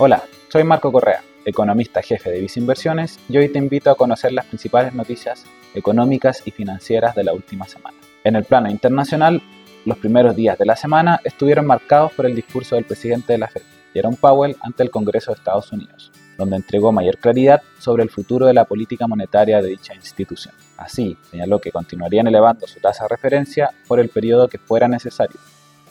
Hola, soy Marco Correa, economista jefe de Visa Inversiones y hoy te invito a conocer las principales noticias económicas y financieras de la última semana. En el plano internacional, los primeros días de la semana estuvieron marcados por el discurso del presidente de la Fed, Jerome Powell, ante el Congreso de Estados Unidos, donde entregó mayor claridad sobre el futuro de la política monetaria de dicha institución. Así, señaló que continuarían elevando su tasa de referencia por el periodo que fuera necesario,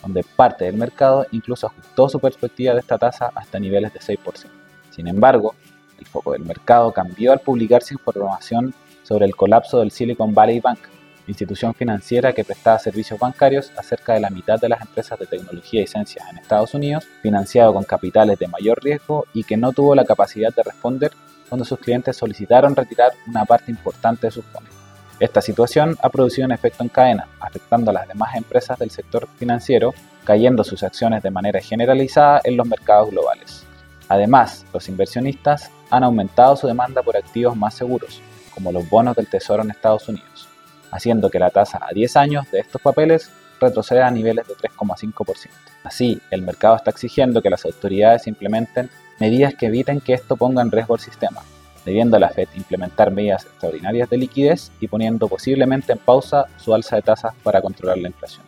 donde parte del mercado incluso ajustó su perspectiva de esta tasa hasta niveles de 6%. Sin embargo, el foco del mercado cambió al publicarse información sobre el colapso del Silicon Valley Bank, institución financiera que prestaba servicios bancarios a cerca de la mitad de las empresas de tecnología y ciencias en Estados Unidos, financiado con capitales de mayor riesgo y que no tuvo la capacidad de responder cuando sus clientes solicitaron retirar una parte importante de sus fondos. Esta situación ha producido un efecto en cadena, afectando a las demás empresas del sector financiero, cayendo sus acciones de manera generalizada en los mercados globales. Además, los inversionistas han aumentado su demanda por activos más seguros, como los bonos del Tesoro en Estados Unidos, haciendo que la tasa a 10 años de estos papeles retroceda a niveles de 3,5%. Así, el mercado está exigiendo que las autoridades implementen medidas que eviten que esto ponga en riesgo el sistema, debiendo la Fed implementar medidas extraordinarias de liquidez y poniendo posiblemente en pausa su alza de tasas para controlar la inflación.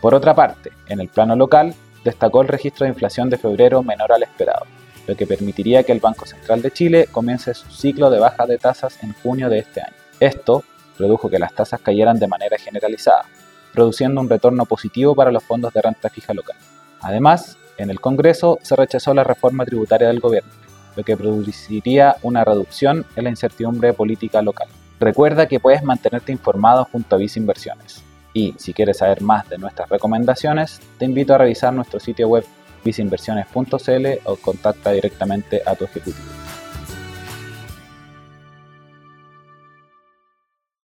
Por otra parte, en el plano local, destacó el registro de inflación de febrero menor al esperado, lo que permitiría que el Banco Central de Chile comience su ciclo de baja de tasas en junio de este año. Esto produjo que las tasas cayeran de manera generalizada, produciendo un retorno positivo para los fondos de renta fija local. Además, en el Congreso se rechazó la reforma tributaria del gobierno, lo que produciría una reducción en la incertidumbre política local. Recuerda que puedes mantenerte informado junto a Visa Inversiones. Y si quieres saber más de nuestras recomendaciones, te invito a revisar nuestro sitio web visainversiones.cl o contacta directamente a tu ejecutivo.